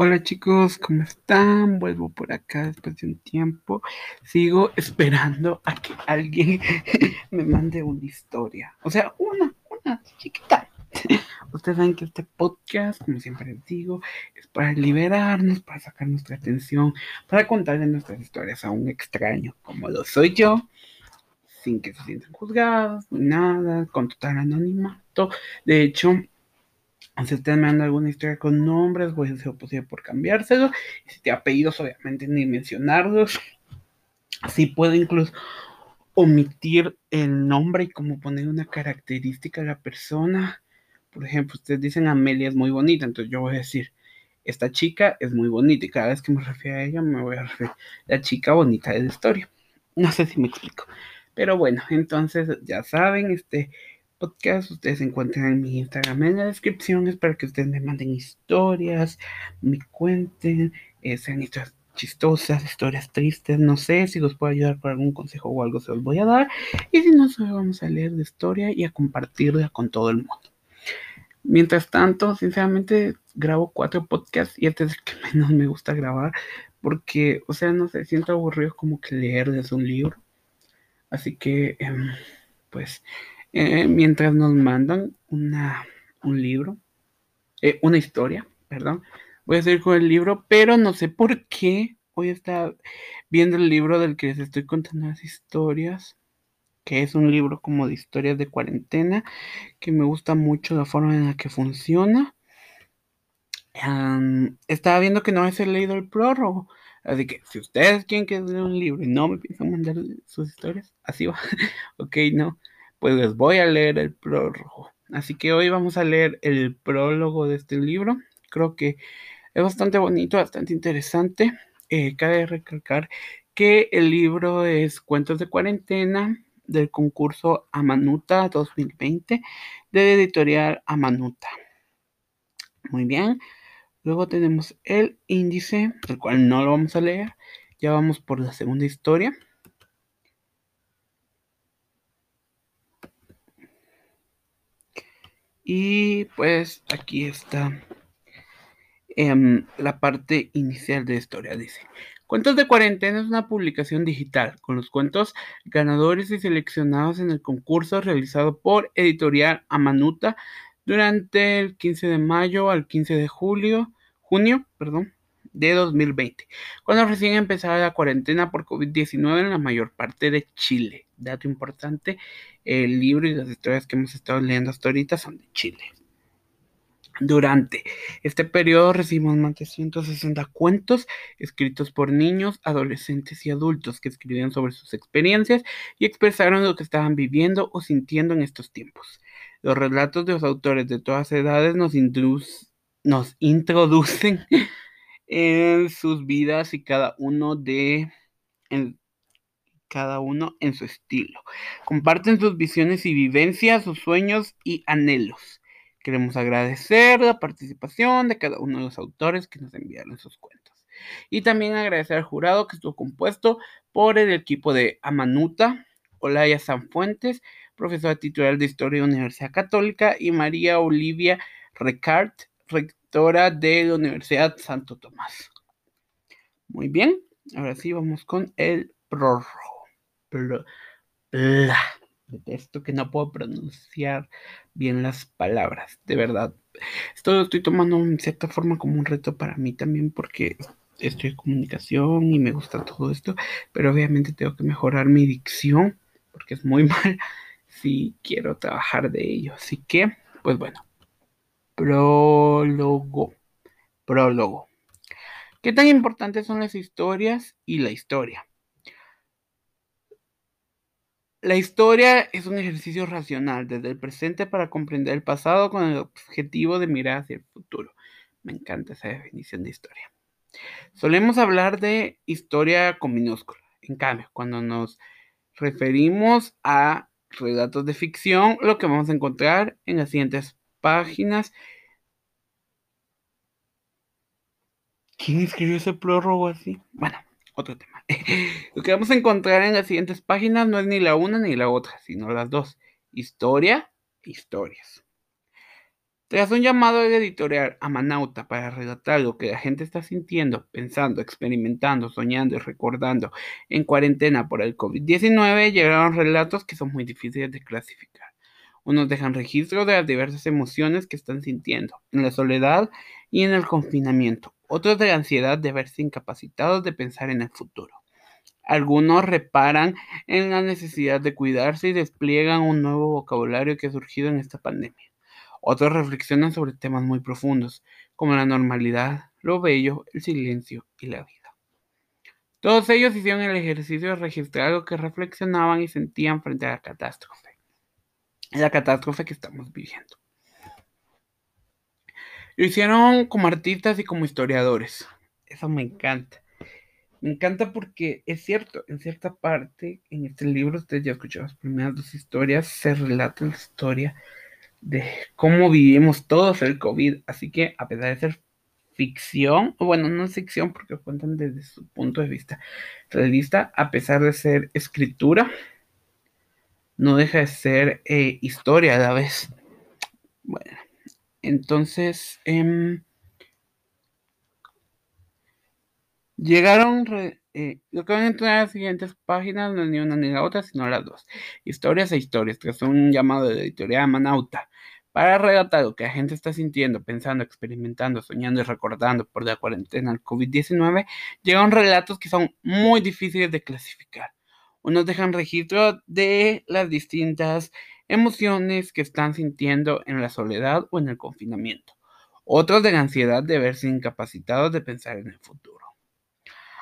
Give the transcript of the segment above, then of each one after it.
Hola chicos, ¿cómo están? Vuelvo por acá después de un tiempo. Sigo esperando a que alguien me mande una historia. O sea, una, una chiquita. Ustedes saben que este podcast, como siempre les digo, es para liberarnos, para sacar nuestra atención, para contarle nuestras historias a un extraño, como lo soy yo, sin que se sientan juzgados, ni nada, con total anonimato. De hecho, si ustedes me mandan alguna historia con nombres, voy a hacer lo posible por cambiárselo. Si te apellidos, obviamente ni mencionarlos. Así puedo incluso omitir el nombre y como poner una característica a la persona. Por ejemplo, ustedes dicen Amelia es muy bonita, entonces yo voy a decir, esta chica es muy bonita y cada vez que me refiero a ella me voy a referir a la chica bonita de la historia. No sé si me explico. Pero bueno, entonces ya saben, este podcast ustedes encuentran en mi Instagram en la descripción. Es para que ustedes me manden historias, me cuenten, eh, sean historias chistosas, historias tristes, no sé si los puedo ayudar con algún consejo o algo se los voy a dar. Y si no, solo vamos a leer de historia y a compartirla con todo el mundo. Mientras tanto, sinceramente, grabo cuatro podcasts y este es el que menos me gusta grabar porque, o sea, no sé, siento aburrido como que leer desde un libro. Así que, em, pues, eh, mientras nos mandan una, un libro, eh, una historia, perdón, voy a seguir con el libro, pero no sé por qué hoy está viendo el libro del que les estoy contando las historias que es un libro como de historias de cuarentena, que me gusta mucho la forma en la que funciona. estaba viendo que no he leído el prólogo, así que si ustedes quieren que lea un libro y no me piensan mandar sus historias, así va. ok, no, pues les voy a leer el prólogo. Así que hoy vamos a leer el prólogo de este libro. Creo que es bastante bonito, bastante interesante. Eh, cabe recalcar que el libro es Cuentos de Cuarentena del concurso Amanuta 2020 de editorial Amanuta. Muy bien. Luego tenemos el índice, el cual no lo vamos a leer. Ya vamos por la segunda historia. Y pues aquí está em, la parte inicial de la historia. Dice, Cuentos de Cuarentena es una publicación digital con los cuentos ganadores y seleccionados en el concurso realizado por Editorial Amanuta durante el 15 de mayo al 15 de julio, junio, perdón, de 2020, cuando recién empezaba la cuarentena por COVID-19 en la mayor parte de Chile. Dato importante, el libro y las historias que hemos estado leyendo hasta ahorita son de Chile. Durante este periodo recibimos más de 160 cuentos escritos por niños, adolescentes y adultos que escribían sobre sus experiencias y expresaron lo que estaban viviendo o sintiendo en estos tiempos. Los relatos de los autores de todas edades nos, nos introducen en sus vidas y cada uno de cada uno en su estilo. Comparten sus visiones y vivencias, sus sueños y anhelos. Queremos agradecer la participación de cada uno de los autores que nos enviaron sus cuentos. Y también agradecer al jurado que estuvo compuesto por el equipo de Amanuta, Olaya Sanfuentes, profesora titular de Historia de Universidad Católica, y María Olivia Recart, rectora de la Universidad Santo Tomás. Muy bien, ahora sí vamos con el prórrogo. Detesto que no puedo pronunciar bien las palabras, de verdad. Esto lo estoy tomando en cierta forma como un reto para mí también porque estoy en comunicación y me gusta todo esto, pero obviamente tengo que mejorar mi dicción porque es muy mal si quiero trabajar de ello. Así que, pues bueno, prólogo, prólogo. ¿Qué tan importantes son las historias y la historia? La historia es un ejercicio racional desde el presente para comprender el pasado con el objetivo de mirar hacia el futuro. Me encanta esa definición de historia. Solemos hablar de historia con minúscula. En cambio, cuando nos referimos a relatos de ficción, lo que vamos a encontrar en las siguientes páginas. ¿Quién escribió ese prórrogo así? Bueno, otro tema. Lo que vamos a encontrar en las siguientes páginas no es ni la una ni la otra, sino las dos. Historia, historias. Tras un llamado del editorial a Manauta para relatar lo que la gente está sintiendo, pensando, experimentando, soñando y recordando en cuarentena por el COVID-19, llegaron relatos que son muy difíciles de clasificar. Unos dejan registro de las diversas emociones que están sintiendo, en la soledad y en el confinamiento. Otros de la ansiedad de verse incapacitados de pensar en el futuro. Algunos reparan en la necesidad de cuidarse y despliegan un nuevo vocabulario que ha surgido en esta pandemia. Otros reflexionan sobre temas muy profundos, como la normalidad, lo bello, el silencio y la vida. Todos ellos hicieron el ejercicio de registrar lo que reflexionaban y sentían frente a la catástrofe. La catástrofe que estamos viviendo. Lo hicieron como artistas y como historiadores. Eso me encanta. Me encanta porque es cierto, en cierta parte, en este libro, ustedes ya escucharon las primeras dos historias, se relata la historia de cómo vivimos todos el COVID. Así que a pesar de ser ficción, bueno, no es ficción porque cuentan desde su punto de vista realista, a pesar de ser escritura, no deja de ser eh, historia a la vez. Bueno, entonces em, llegaron eh, lo que van a entrar en las siguientes páginas no es ni una ni la otra, sino las dos. Historias e historias, que son un llamado de editorial Manauta, para relatar lo que la gente está sintiendo, pensando, experimentando, soñando y recordando por la cuarentena del COVID-19, llegan relatos que son muy difíciles de clasificar. Unos dejan registro de las distintas emociones que están sintiendo en la soledad o en el confinamiento. Otros de la ansiedad de verse incapacitados de pensar en el futuro.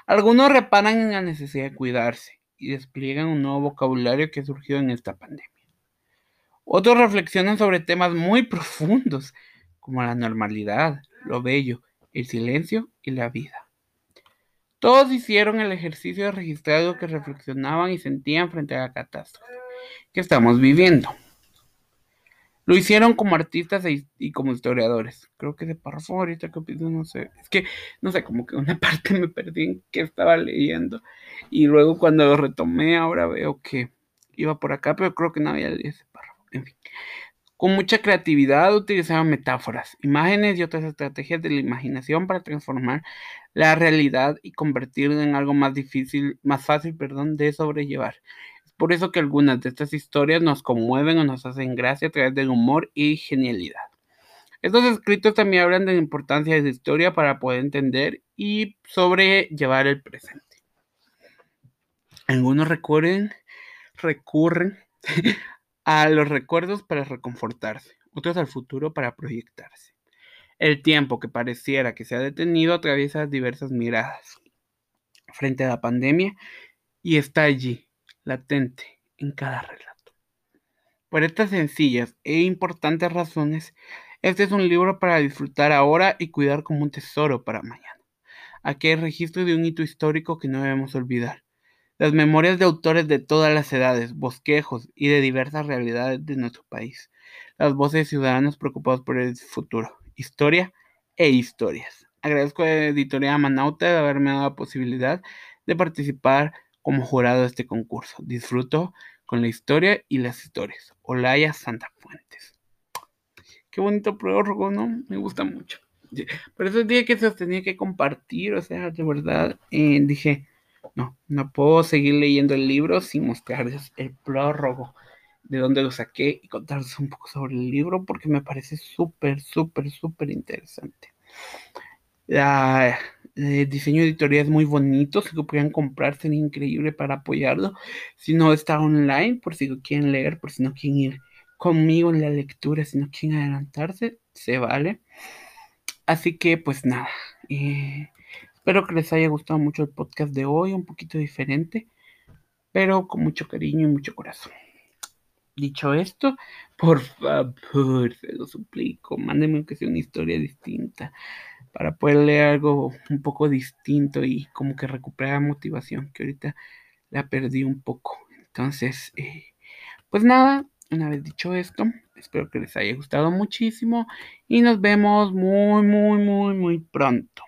Algunos reparan en la necesidad de cuidarse y despliegan un nuevo vocabulario que ha surgido en esta pandemia. Otros reflexionan sobre temas muy profundos, como la normalidad, lo bello, el silencio y la vida. Todos hicieron el ejercicio de registrar lo que reflexionaban y sentían frente a la catástrofe que estamos viviendo. Lo hicieron como artistas e y como historiadores. Creo que de párrafo ahorita que pienso, no sé. Es que, no sé, como que una parte me perdí en que estaba leyendo. Y luego cuando lo retomé, ahora veo que iba por acá, pero creo que no había leído ese párrafo. En fin. Con mucha creatividad utilizaban metáforas, imágenes y otras estrategias de la imaginación para transformar la realidad y convertirla en algo más difícil, más fácil, perdón, de sobrellevar. Por eso que algunas de estas historias nos conmueven o nos hacen gracia a través del humor y genialidad. Estos escritos también hablan de la importancia de la historia para poder entender y sobrellevar el presente. Algunos recurren, recurren a los recuerdos para reconfortarse, otros al futuro para proyectarse. El tiempo que pareciera que se ha detenido atraviesa diversas miradas frente a la pandemia y está allí, latente en cada relato. Por estas sencillas e importantes razones, este es un libro para disfrutar ahora y cuidar como un tesoro para mañana. Aquí hay registro de un hito histórico que no debemos olvidar. Las memorias de autores de todas las edades, bosquejos y de diversas realidades de nuestro país. Las voces de ciudadanos preocupados por el futuro. Historia e historias. Agradezco a la editorial Manauta de haberme dado la posibilidad de participar como jurado de este concurso. Disfruto con la historia y las historias. Olaya Santa Fuentes. Qué bonito prólogo, ¿no? Me gusta mucho. Por eso dije que se tenía que compartir, o sea, de verdad, eh, dije, no, no puedo seguir leyendo el libro sin mostrarles el prólogo, de dónde lo saqué y contarles un poco sobre el libro, porque me parece súper, súper, súper interesante. La, el diseño editorial es muy bonito, si lo pueden comprar sería increíble para apoyarlo. Si no está online, por si lo quieren leer, por si no quieren ir conmigo en la lectura, si no quieren adelantarse, se vale. Así que pues nada, eh, espero que les haya gustado mucho el podcast de hoy, un poquito diferente, pero con mucho cariño y mucho corazón. Dicho esto, por favor, se lo suplico, mándenme que sea una historia distinta para poder leer algo un poco distinto y como que recuperar motivación, que ahorita la perdí un poco. Entonces, eh, pues nada, una vez dicho esto, espero que les haya gustado muchísimo y nos vemos muy, muy, muy, muy pronto.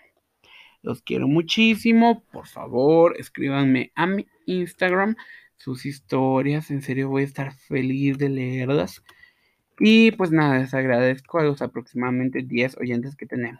Los quiero muchísimo, por favor, escríbanme a mi Instagram sus historias, en serio voy a estar feliz de leerlas. Y pues nada, les agradezco a los aproximadamente 10 oyentes que tenemos.